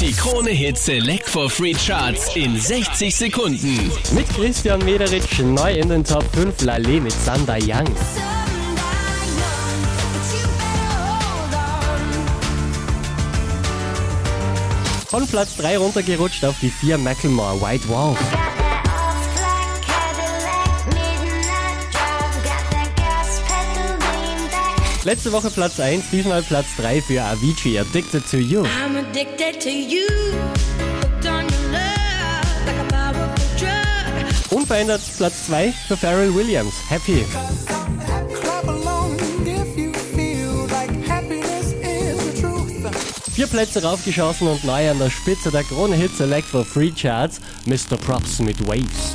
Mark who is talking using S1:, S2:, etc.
S1: Die Krone Hit Select for Free Charts in 60 Sekunden.
S2: Mit Christian Mederitsch neu in den Top 5 Lale mit Sander Young. Von Platz 3 runtergerutscht auf die 4 Macklemore White Wall. Letzte Woche Platz 1, diesmal Platz 3 für Avicii, Addicted to You.
S3: I'm addicted to you.
S2: Unverändert Platz 2 für Pharrell Williams, Happy. Vier Plätze raufgeschossen und neu an der Spitze der Krone Hit Select for Free Charts, Mr. Props mit Waves.